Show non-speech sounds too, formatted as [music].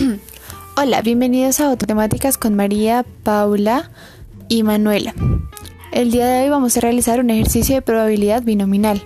[clears throat] Hola, bienvenidos a Temáticas con María, Paula y Manuela. El día de hoy vamos a realizar un ejercicio de probabilidad binominal.